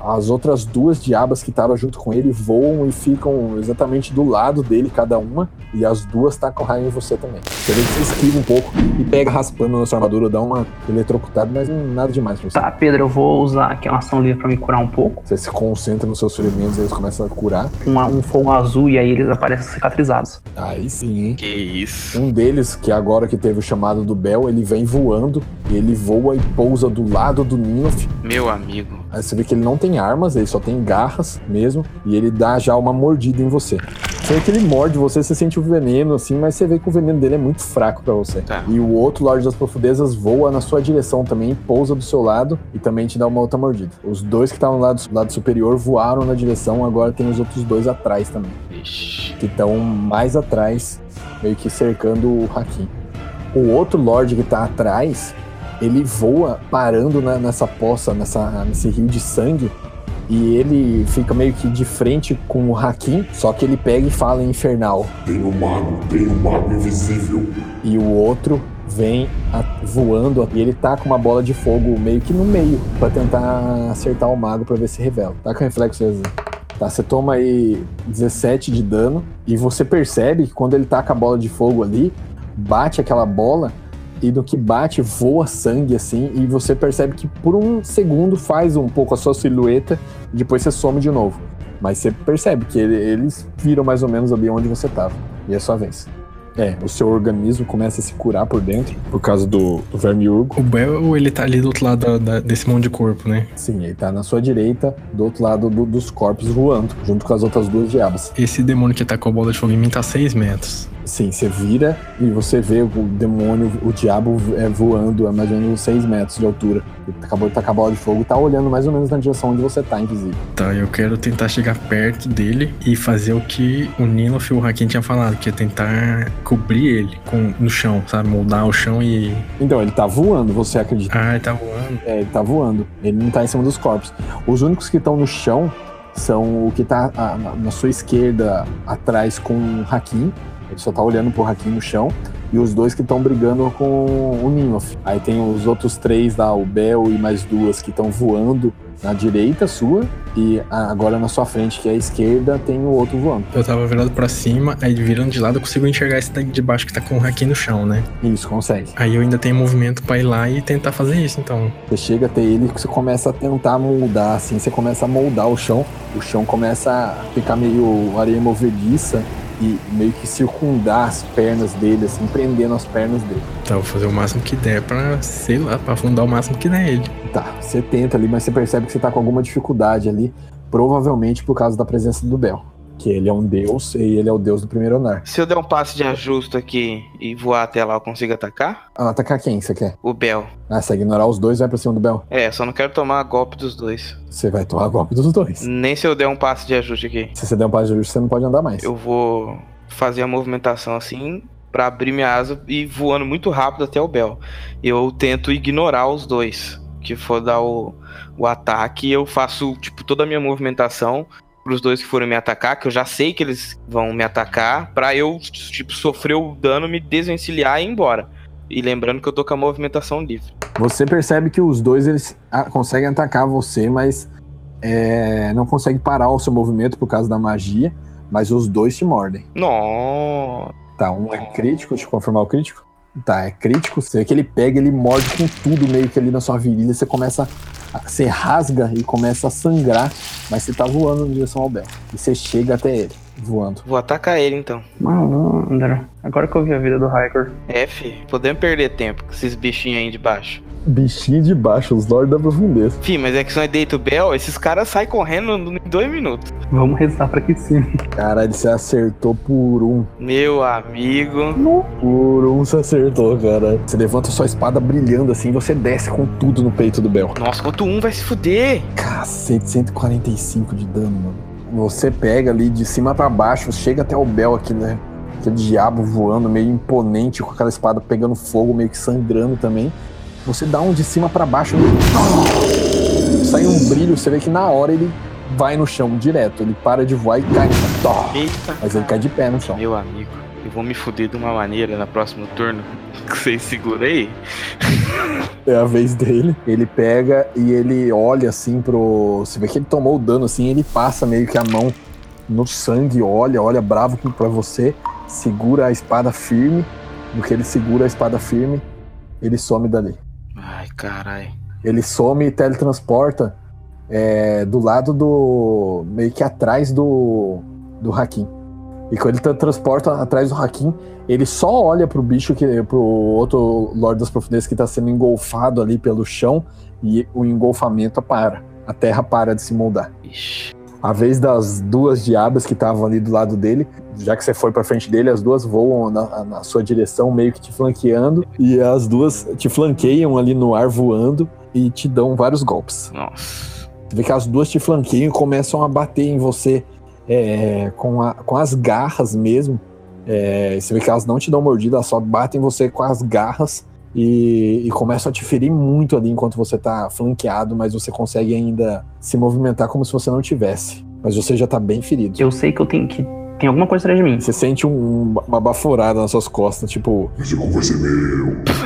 as outras duas diabas que estavam junto com ele voam e ficam exatamente do lado dele, cada uma, e as duas tacam raio em você também. Você vê que você esquiva um pouco e pega raspando na sua armadura, dá uma eletrocutada, mas não- nada demais pra você. Tá, Pedro, eu vou usar aqui uma ação livre pra me curar um pouco. Você se concentra nos seus ferimentos e eles começam a curar. Um, um fogo azul e aí eles aparecem cicatrizados. Aí sim, hein? Que isso. Um deles, que agora que teve o chamado do Bel, ele vem voando e ele voa e pousa do lado do Ninof. Meu amigo. Aí você vê que ele não tem armas, ele só tem garras mesmo, e ele dá já uma mordida em você. Você vê que ele morde você, você sente o veneno assim, mas você vê que o veneno dele é muito fraco pra você. Tá. E o outro Lorde das Profundezas voa na sua direção também, pousa do seu lado e também te dá uma outra mordida. Os dois que estavam no lado, lado superior voaram na direção, agora tem os outros dois atrás também Ixi. que estão mais atrás, meio que cercando o Hakim. O outro Lorde que tá atrás, ele voa parando na- nessa poça, nessa, nesse rio de sangue, e ele fica meio que de frente com o Hakim, só que ele pega e fala em infernal. Tem um mago, tem um mago invisível. E o outro vem a- voando e ele tá com uma bola de fogo meio que no meio pra tentar acertar o mago pra ver se revela. Tá com reflexo Zezé. Tá, você toma aí 17 de dano e você percebe que quando ele tá com a bola de fogo ali, bate aquela bola e no que bate voa sangue assim e você percebe que por um segundo faz um pouco a sua silhueta e depois você some de novo. Mas você percebe que ele- eles viram mais ou menos ali onde você tava. E é sua vez. É, o seu organismo começa a se curar por dentro por causa do, do vermiurgo. O Bel, ele tá ali do outro lado da- da- desse monte de corpo, né? Sim, ele tá na sua direita, do outro lado do- dos corpos voando, junto com as outras duas diabas. Esse demônio que atacou a bola de fogo em mim tá a 6 metros. Sim, você vira e você vê o demônio, o diabo é, voando a mais ou menos 6 metros de altura. Ele acabou de tacar a bola de fogo e tá olhando mais ou menos na direção onde você tá, invisível. Tá, eu quero tentar chegar perto dele e fazer o que o Nino e o Hakim tinha falado, que é tentar cobrir ele com, no chão, sabe? Moldar o chão e. Então, ele tá voando, você acredita? Ah, ele tá voando. É, ele tá voando. Ele não tá em cima dos corpos. Os únicos que estão no chão são o que tá ah, na, na sua esquerda, atrás com o Hakim. Ele só tá olhando pro Hakim no chão. E os dois que estão brigando com o Ninof. Aí tem os outros três lá, o Bel e mais duas que estão voando na direita sua. E agora na sua frente, que é a esquerda, tem o outro voando. Eu tava virado pra cima, aí virando de lado eu consigo enxergar esse daqui de baixo que tá com o Hakim no chão, né? Isso, consegue. Aí eu ainda tenho movimento pra ir lá e tentar fazer isso, então. Você chega até ele e você começa a tentar moldar, assim, você começa a moldar o chão, o chão começa a ficar meio areia movediça e meio que circundar as pernas dele, assim, prendendo as pernas dele. Tá, vou fazer o máximo que der pra, sei lá, pra afundar o máximo que der ele. Tá, você tenta ali, mas você percebe que você tá com alguma dificuldade ali, provavelmente por causa da presença do Bel. Que ele é um deus e ele é o deus do primeiro andar. Se eu der um passe de ajuste aqui e voar até lá, eu consigo atacar? Ah, atacar quem você quer? O Bel. Ah, você ignorar os dois, vai pra cima do Bel. É, só não quero tomar golpe dos dois. Você vai tomar golpe dos dois. Nem se eu der um passe de ajuste aqui. Se você der um passo de ajuste, você não pode andar mais. Eu vou fazer a movimentação assim pra abrir minha asa e voando muito rápido até o Bel. Eu tento ignorar os dois. Que for dar o, o ataque, eu faço tipo toda a minha movimentação pros dois que forem me atacar, que eu já sei que eles vão me atacar, pra eu tipo sofrer o dano, me desvencilhar e ir embora. E lembrando que eu tô com a movimentação livre. Você percebe que os dois eles ah, conseguem atacar você, mas é, não conseguem parar o seu movimento por causa da magia. Mas os dois te mordem. Nossa. Tá, um é crítico, deixa eu confirmar o crítico. Tá, é crítico. Você vê que ele pega, ele morde com tudo meio que ali na sua virilha. Você começa. Você rasga e começa a sangrar, mas você tá voando em direção ao Bel. E você chega até ele, voando. Vou atacar ele então. Malandro. Agora que eu vi a vida do Hiker. É, fi, podemos perder tempo com esses bichinhos aí de baixo. Bichinho de baixo, os Lords da Profundeza. Fi, mas é que se não é Deito Bell, esses caras saem correndo em dois minutos. Vamos rezar pra que sim. Caralho, você acertou por um. Meu amigo. Por um você acertou, cara. Você levanta sua espada brilhando assim, você desce com tudo no peito do Bel. Nossa, quanto um vai se fuder. Cacete, 145 de dano, mano. você pega ali de cima pra baixo, chega até o Bel aqui, né? Aquele diabo voando, meio imponente, com aquela espada pegando fogo, meio que sangrando também. Você dá um de cima pra baixo, sai um brilho, você vê que na hora ele vai no chão direto. Ele para de voar e cai chão. Eita. Mas ele cai de pé no chão. Meu amigo, eu vou me fuder de uma maneira no próximo turno. Que vocês segurei. É a vez dele. Ele pega e ele olha assim pro. Você vê que ele tomou o dano assim, ele passa meio que a mão no sangue, olha, olha bravo pra você, segura a espada firme. No que ele segura a espada firme, ele some dali. Ai, carai. Ele some e teletransporta é, do lado do. meio que atrás do. do Hakim. E quando ele teletransporta atrás do Hakim, ele só olha pro bicho, que, pro outro Lorde das Profundezas que tá sendo engolfado ali pelo chão e o engolfamento para. A terra para de se moldar. Ixi. A vez das duas diabas que estavam ali do lado dele, já que você foi pra frente dele, as duas voam na, na sua direção, meio que te flanqueando, e as duas te flanqueiam ali no ar voando e te dão vários golpes. Nossa. Você vê que as duas te flanqueiam e começam a bater em você é, com, a- com as garras mesmo. É, você vê que elas não te dão mordida, elas só batem em você com as garras e, e começam a te ferir muito ali enquanto você tá flanqueado, mas você consegue ainda se movimentar como se você não tivesse. Mas você já tá bem ferido. Eu sei que eu tenho que. Tem alguma coisa atrás de mim. Você sente um- uma baforada nas suas costas, tipo, Esse vai ser meu.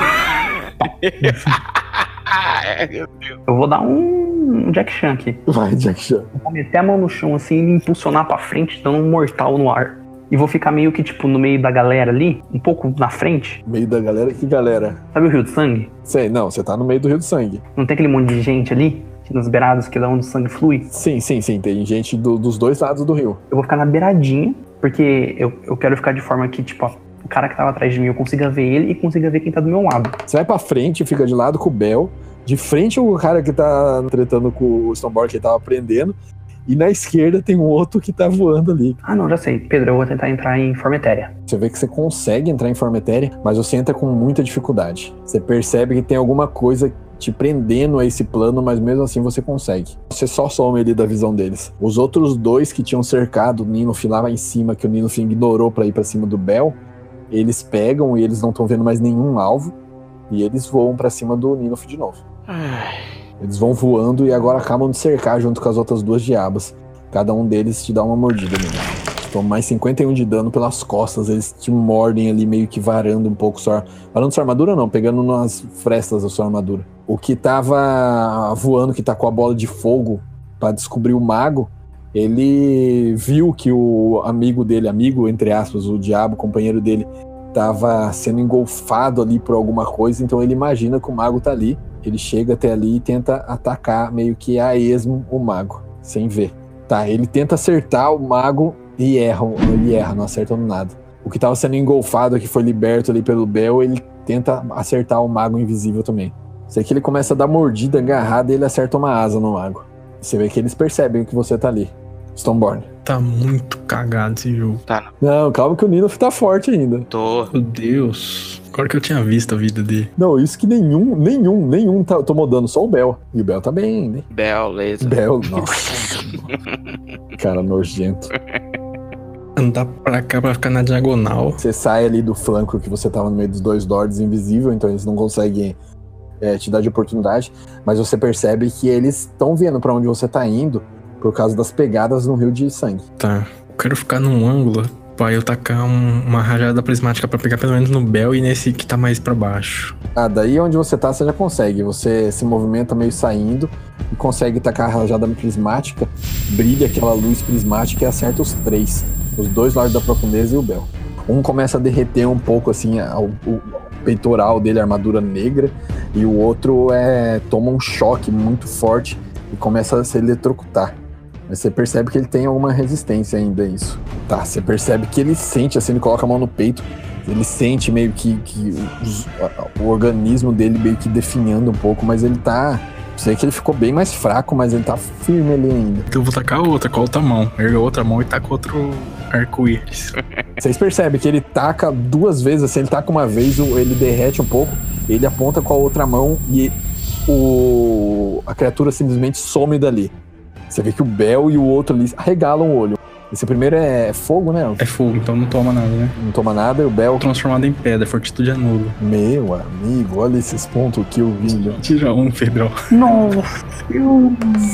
Eu vou dar um, um Jack Chan aqui. vai, Jack Chan. Vou meter a mão no chão assim e me impulsionar pra frente, dando um mortal no ar. E vou ficar meio que, tipo, no meio da galera ali, um pouco na frente. Meio da galera, que galera? Sabe o Rio de Sangue? Sei, não, você tá no meio do Rio de Sangue. Não tem aquele monte de gente ali, nas beiradas, que é onde o sangue flui? Sim, sim, sim, tem gente do- dos dois lados do rio. Eu vou ficar na beiradinha, porque eu, eu quero ficar de forma que, tipo, ó, o cara que tava atrás de mim, eu consiga ver ele e consiga ver quem tá do meu lado. Você vai pra frente, fica de lado com o Bel, de frente o cara que tá tretando com o Stoneborn que ele tava prendendo, e na esquerda tem um outro que tá voando ali. Ah, não, já sei. Pedro, eu vou tentar entrar em forma etérea. Você vê que você consegue entrar em forma etérea, mas você entra com muita dificuldade. Você percebe que tem alguma coisa te prendendo a esse plano, mas mesmo assim você consegue. Você só some ali da visão deles. Os outros dois que tinham cercado o Ninofin lá em cima, que o Ninofin ignorou pra ir pra cima do Bel, eles pegam e eles não estão vendo mais nenhum alvo, e eles voam pra cima do Ninofin de novo. Eles vão voando e agora acabam de cercar junto com as outras duas diabas. Cada um deles te dá uma mordida nele. Toma mais 51 de dano pelas costas. Eles te mordem ali, meio que varando um pouco sua. Varando sua armadura, não, pegando nas frestas da sua armadura. O que tava voando, que tá com a bola de fogo pra descobrir o mago, ele viu que o amigo dele, amigo, entre aspas, o diabo, companheiro dele, tava sendo engolfado ali por alguma coisa, então ele imagina que o mago tá ali. Ele chega até ali e tenta atacar meio que a esmo o mago, sem ver. Tá, ele tenta acertar o mago e erra, ele erra, não acerta nada. O que tava sendo engolfado, que foi liberto ali pelo Bel, ele tenta acertar o mago invisível também. Sei que ele começa a dar mordida, agarrada e ele acerta uma asa no mago. Você vê que eles percebem que você tá ali. Stoneborn. Tá muito cagado esse jogo. Tá, Não, calma que o Nino tá forte ainda. tô. Meu Deus. Agora que eu tinha visto a vida dele. Não, isso que nenhum, nenhum, nenhum tá, tomou dano, só o Bel. E o Bel tá bem, né? Beleza. Bel, nossa. Cara nojento. Andar pra cá pra ficar na diagonal. Você sai ali do flanco que você tava no meio dos dois lords invisível, então eles não conseguem é, te dar de oportunidade, mas você percebe que eles estão vendo pra onde você tá indo por causa das pegadas no rio de sangue. Tá. Eu quero ficar num ângulo pra eu tacar um- uma rajada prismática pra pegar pelo menos no Bel e nesse que tá mais pra baixo. Ah, daí onde você tá, você já consegue. Você se movimenta meio saindo e consegue tacar a rajada prismática, brilha aquela luz prismática e acerta os três. Os dois lords da profundeza e o Bel. Um começa a derreter um pouco assim a- o, o peitoral dele, a armadura negra, e o outro é toma um choque muito forte e começa a se eletrocutar. Mas você percebe que ele tem alguma resistência ainda a isso. Tá, você percebe que ele sente assim, ele coloca a mão no peito, ele sente meio que, que os- o organismo dele meio que definhando um pouco, mas ele tá. Sei que ele ficou bem mais fraco, mas ele tá firme ali ainda. Então eu vou tacar outra com a outra mão. Erga a outra mão e taca outro arco-íris. Vocês percebem que ele taca duas vezes, assim, ele taca uma vez, ele derrete um pouco, ele aponta com a outra mão e o a criatura simplesmente some dali. Você vê que o Bel e o outro ali arregalam o olho. Esse primeiro é fogo, né? É fogo, então não toma nada, né? Não toma nada e o Bel. Transformado em pedra, fortitude é nulo. Meu amigo, olha esses pontos que eu vi. Tira um, Pedrão. Nossa.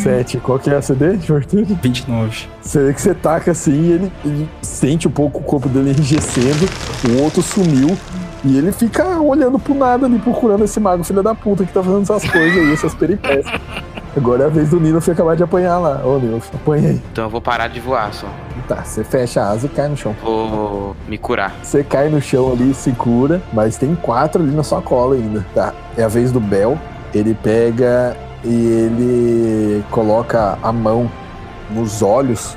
7. Qual que é a CD de fortuna? 29. Você vê que você taca assim e ele, ele sente um pouco o corpo dele enrijecendo, o outro sumiu. E ele fica olhando pro nada ali, procurando esse mago filho da puta que tá fazendo essas coisas aí, essas peripécias. Agora é a vez do Nino acabar de apanhar lá. Ô, Nino, apanha aí. Então eu vou parar de voar só. Tá, você fecha a asa e cai no chão. Vou me curar. Você cai no chão ali, se cura, mas tem quatro ali na sua cola ainda. Tá, é a vez do Bel. Ele pega e ele coloca a mão nos olhos.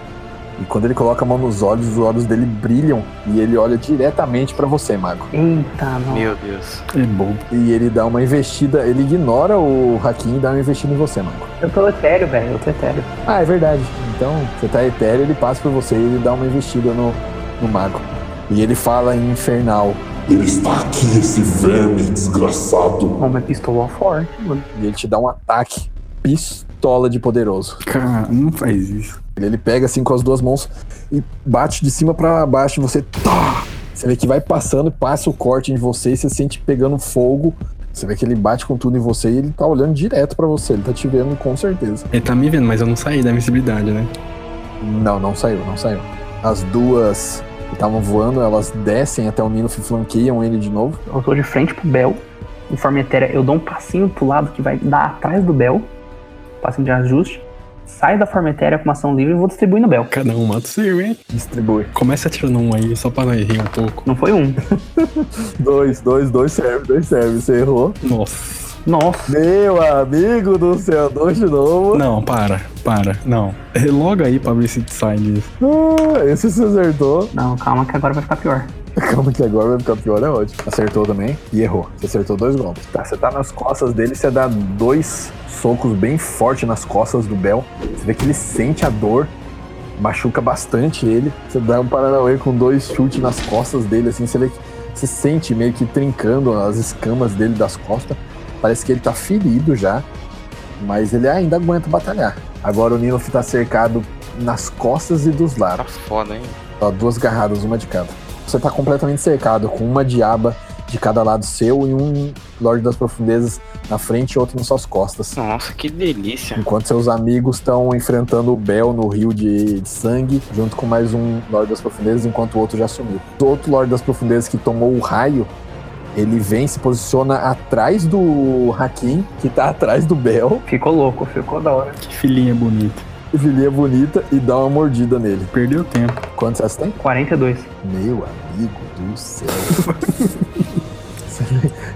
E quando ele coloca a mão nos olhos, os olhos dele brilham e ele olha diretamente pra você, mago. Eita, não. Meu Deus. É bobo. E ele dá uma investida, ele ignora o Hakim e dá uma investida em você, mago. Eu tô etéreo, velho. Eu tô etéreo. Ah, é verdade. Então, você tá etéreo, ele passa por você e ele dá uma investida no, no mago. E ele fala em infernal. Ele está aqui, esse verme desgraçado. Ó, minha pistola forte, mano. E ele te dá um ataque pistola de poderoso. Cara, não faz isso. Ele, ele pega assim com as duas mãos e bate de cima pra baixo e você. Tá! Você vê que vai passando, passa o corte em você e você sente pegando fogo. Você vê que ele bate com tudo em você e ele tá olhando direto pra você. Ele tá te vendo com certeza. Ele tá me vendo, mas eu não saí da invencibilidade, né? Não, não saiu, não saiu. As duas que estavam voando, elas descem até o Nino e flanqueiam ele de novo. Eu tô de frente pro Bel. Em forma etérea, eu dou um passinho pro lado que vai dar atrás do Bel. Passinho de ajuste. Saio da forma etérea com uma ação livre e vou distribuir no Bel. Cada um mata o seu, hein? Distribui. Começa atirando um aí, só pra nós rir um pouco. Não foi um. Dois, dois, dois serve, dois serve. Você errou. Nossa. Nossa. Meu amigo do céu, dois de novo. Não, para, para. Não. Logo aí pra ver se sai disso. Ah, esse você acertou. Não, calma que agora vai ficar pior. Calma que agora vai ficar pior, é ótimo. Acertou também e errou. Você acertou dois golpes. Tá, você tá nas costas dele, você dá dois socos bem fortes nas costas do Bel. Você vê que ele sente a dor, machuca bastante ele. Você dá um Paranauê com dois chutes nas costas dele, assim, você vê que você sente meio que trincando as escamas dele das costas. Parece que ele tá ferido já, mas ele ainda aguenta batalhar. Agora o Ninof tá cercado nas costas e dos Tá lados. foda, hein? Ó, duas garradas, uma de cada. Você tá completamente cercado, com uma diaba de cada lado seu e um Lorde das Profundezas na frente e outro nas suas costas. Nossa, que delícia. Enquanto seus amigos estão enfrentando o Bel no rio de, de sangue, junto com mais um Lorde das Profundezas, enquanto o outro já sumiu. O outro Lorde das Profundezas que tomou o raio, ele vem se posiciona atrás do Hakim, que tá atrás do Bel, Ficou louco, ficou da hora. Que filhinha bonita. Filhinha bonita, e dá uma mordida nele. Perdeu tempo. Quantos você tem? 42. Meu amigo do céu.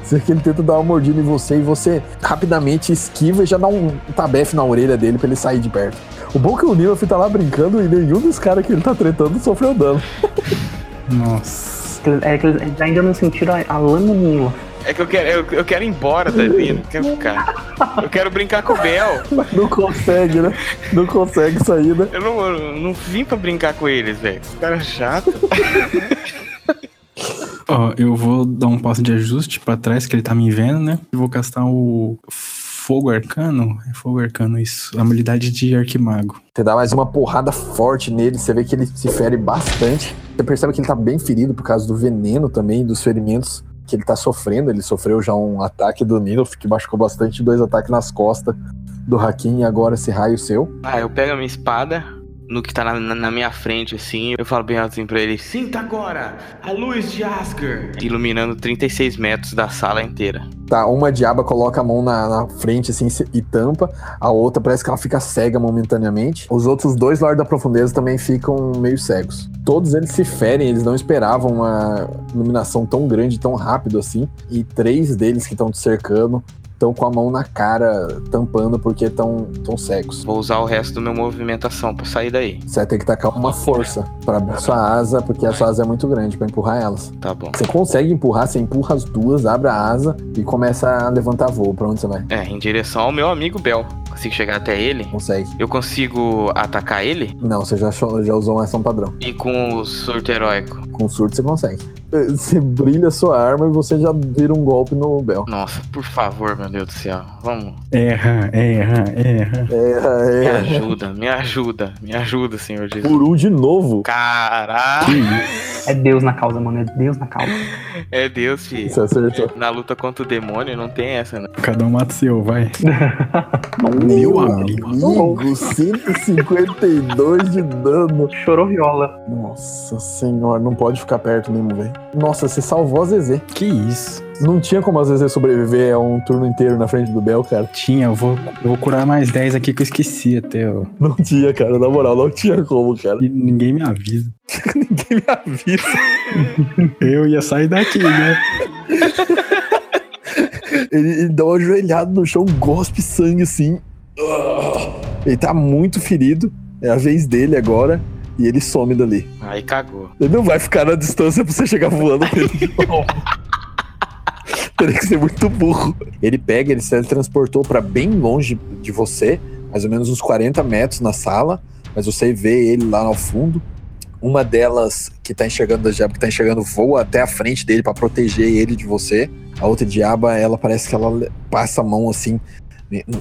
Você que ele tenta dar uma mordida em você e você rapidamente esquiva e já dá um tabefe na orelha dele pra ele sair de perto. O bom é que o Nilaf tá lá brincando e nenhum dos caras que ele tá tretando sofreu dano. Nossa. É que eles ainda não sentiram a, a lâmina. É que eu quero, eu, eu quero ir embora dali, eu não quero ficar. Eu quero brincar com o Bel. Não consegue, né? Não consegue sair, né? Eu não, eu não vim pra brincar com eles, velho. Esse cara é chato. Ó, eu vou dar um passo de ajuste pra trás, que ele tá me vendo, né? E vou castar o Fogo Arcano. É Fogo Arcano, isso. Habilidade de Arquimago. Você dá mais uma porrada forte nele, você vê que ele se fere bastante. Você percebe que ele tá bem ferido por causa do veneno também, dos ferimentos que ele tá sofrendo. Ele sofreu já um ataque do Nilf, que machucou bastante, dois ataques nas costas do Hakim e agora esse raio seu. Ah, eu pego a minha espada, no que tá na, na- minha frente, assim, eu falo bem altozinho pra ele: Sinta agora a luz de Asgard! Iluminando 36 metros da sala inteira. Tá, uma diaba coloca a mão na, na frente assim e tampa, a outra parece que ela fica cega momentaneamente. Os outros dois Lords da Profundeza também ficam meio cegos. Todos eles se ferem, eles não esperavam uma iluminação tão grande, tão rápido assim. E três deles que estão te cercando estão com a mão na cara, tampando porque estão tão cegos. Vou usar o resto do meu movimentação pra sair daí. Você vai ter que tacar uma força pra abrir sua asa, porque a sua asa é muito grande pra empurrar elas. Tá bom. Você consegue empurrar, você empurra as duas, abre a asa e começa a levantar voo. Pra onde você vai? É, em direção ao meu amigo Bel. Consigo chegar até ele. Consegue. Eu consigo atacar ele? Não, você já, achou- já usou uma ação padrão. E com o surto heróico? Com surto você consegue. Você brilha a sua arma e você já vira um golpe no Bel. Nossa, por favor, meu Deus do céu. Vamos. Erra, erra, erra. É, Me é. ajuda, me ajuda, me ajuda, Senhor Jesus. Por um de novo. Caralho, É Deus na causa, mano. É Deus na causa. é Deus, filho. Você acertou. Na luta contra o demônio não tem essa, né? Cada um mata o seu, vai. Meu amigo. amigo, 152 de dano. Chorou viola. Nossa senhora, não pode ficar perto mesmo, velho. Nossa, você salvou a Zezé. Que isso? Não tinha como a Zezé sobreviver a um turno inteiro na frente do Bel, cara. Tinha, eu vou, eu vou curar mais 10 aqui que eu esqueci até, ó. Não tinha, cara. Na moral, não tinha como, cara. E ninguém me avisa. Ninguém me avisa. Eu ia sair daqui, né? Ele, ele dá uma ajoelhada no chão, gospe sangue assim. Ele tá muito ferido. É a vez dele agora. E ele some dali. Aí cagou. Ele não vai ficar na distância pra você chegar voando nele de novo. Teria que ser muito burro. Ele pega, ele se transportou pra bem longe de você, mais ou menos uns 40 metros na sala, mas você vê ele lá no fundo. Uma delas que tá enxergando das diabas que tá enxergando voa até a frente dele pra proteger ele de você. A outra diaba, ela parece que ela passa a mão assim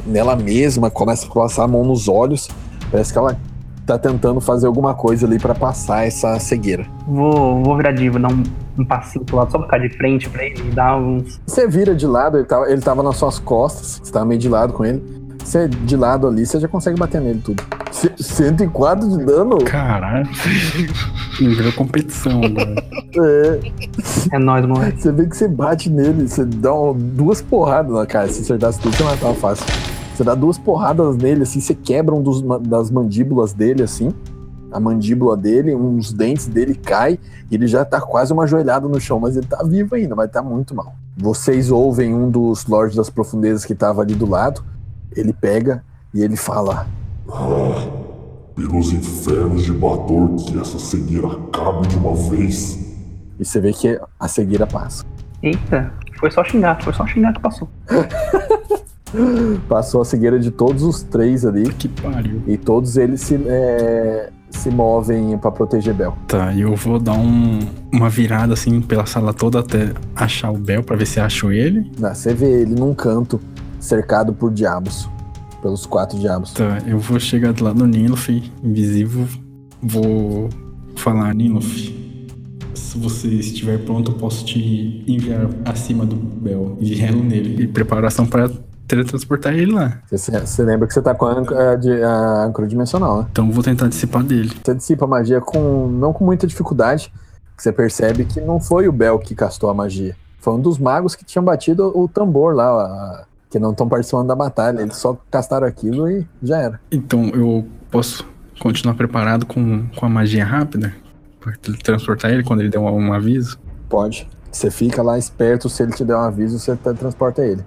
nela mesma, começa a passar a mão nos olhos. Parece que ela tá tentando fazer alguma coisa ali pra passar essa cegueira. Vou, vou virar diva, dar um, um passinho pro lado só pra ficar de frente pra ele e dar uns. Você vira de lado, ele tava, ele tava nas suas costas, você tava meio de lado com ele. Você de lado ali, você já consegue bater nele tudo. C 104 de dano? Caralho. Virou competição agora. É, É nóis, moleque. você vê que você bate nele, você dá um- duas porradas na cara. Se acertasse tudo, você matava fácil. Você dá duas porradas nele, assim, você quebra um dos, das mandíbulas dele, assim. A mandíbula dele, uns dentes dele cai e ele já tá quase uma joelhada no chão, mas ele tá vivo ainda, vai tá muito mal. Vocês ouvem um dos Lordes das Profundezas que tava ali do lado. Ele pega e ele fala: Ah, pelos infernos de Bator, que essa cegueira acabe de uma vez. E você vê que a cegueira passa. Eita, foi só xingar, foi só xingar que passou. Passou a cegueira de todos os três ali. Que pariu. E todos eles se, é, se movem pra proteger Bel. Tá, e eu vou dar um, uma virada assim pela sala toda até achar o Bel pra ver se acho ele. Né, Você vê ele num canto, cercado por diabos. Pelos quatro diabos. Tá, eu vou chegar do lado do Nilof, invisível. Vou falar, Nilof. Se você estiver pronto, eu posso te enviar acima do Bel e relo nele. E preparação pra teletransportar ele lá. Você, você lembra que você tá com a âncora, de- a âncora dimensional, né? Então eu vou tentar dissipar dele. Você dissipa a magia com não com muita dificuldade. Você percebe que não foi o Bel que castou a magia. Foi um dos magos que tinham batido o tambor lá, a- que não estão participando da batalha. Eles só castaram aquilo e já era. Então eu posso continuar preparado com, com a magia rápida? Pra transportar ele quando ele der um, um aviso? Pode. Você fica lá esperto, se ele te der um aviso, você tra- transporta ele.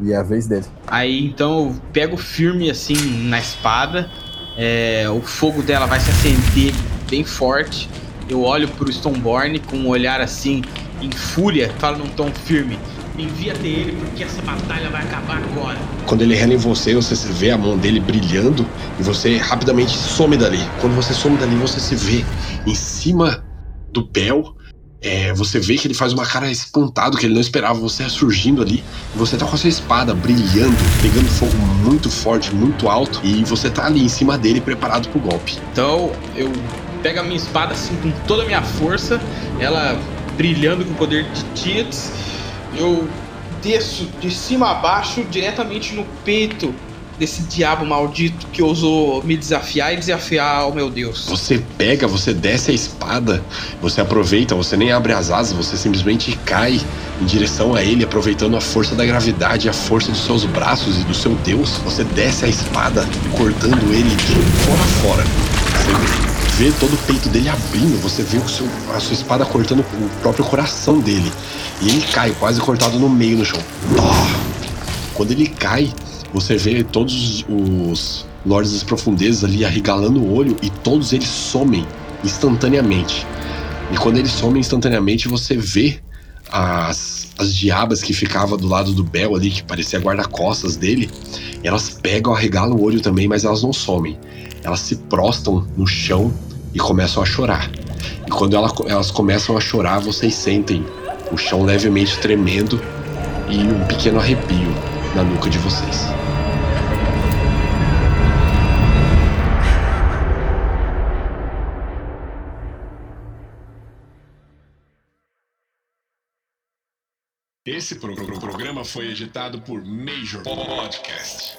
E é a vez dele. Aí então eu pego firme assim na espada. é, o fogo dela vai se acender bem forte. Eu olho pro Stoneborn com um olhar assim em fúria, falo num tom firme. Envia até ele porque essa batalha vai acabar agora. Quando ele rela em você, você se vê a mão dele brilhando e você rapidamente some dali. Quando você some dali, você se vê em cima do Bel. É, você vê que ele faz uma cara espantado, que ele não esperava você surgindo ali. Você tá com a sua espada brilhando, pegando fogo muito forte, muito alto. E você tá ali em cima dele, preparado pro golpe. Então eu pego a minha espada assim com toda a minha força, ela brilhando com o poder de Tietz. Eu desço de cima a baixo diretamente no peito desse diabo maldito que ousou me desafiar e desafiar o meu Deus. Você pega, você desce a espada, você aproveita, você nem abre as asas, você simplesmente cai em direção a ele, aproveitando a força da gravidade, a força dos seus braços e do seu Deus. Você desce a espada, cortando ele de fora a fora. Você vê todo o peito dele abrindo, você vê o seu, a sua espada cortando o próprio coração dele. E ele cai, quase cortado no meio no chão. Quando ele cai, você vê todos os Lords das Profundezas ali arregalando o olho e todos eles somem instantaneamente. E quando eles somem instantaneamente, você vê as, as diabas que ficava do lado do Bel ali, que parecia guarda-costas dele, elas pegam, arregalam o olho também, mas elas não somem. Elas se prostam no chão e começam a chorar. E quando ela, elas começam a chorar, vocês sentem o chão levemente tremendo e um pequeno arrepio na nuca de vocês. Esse pro pro programa foi editado por Major Podcast.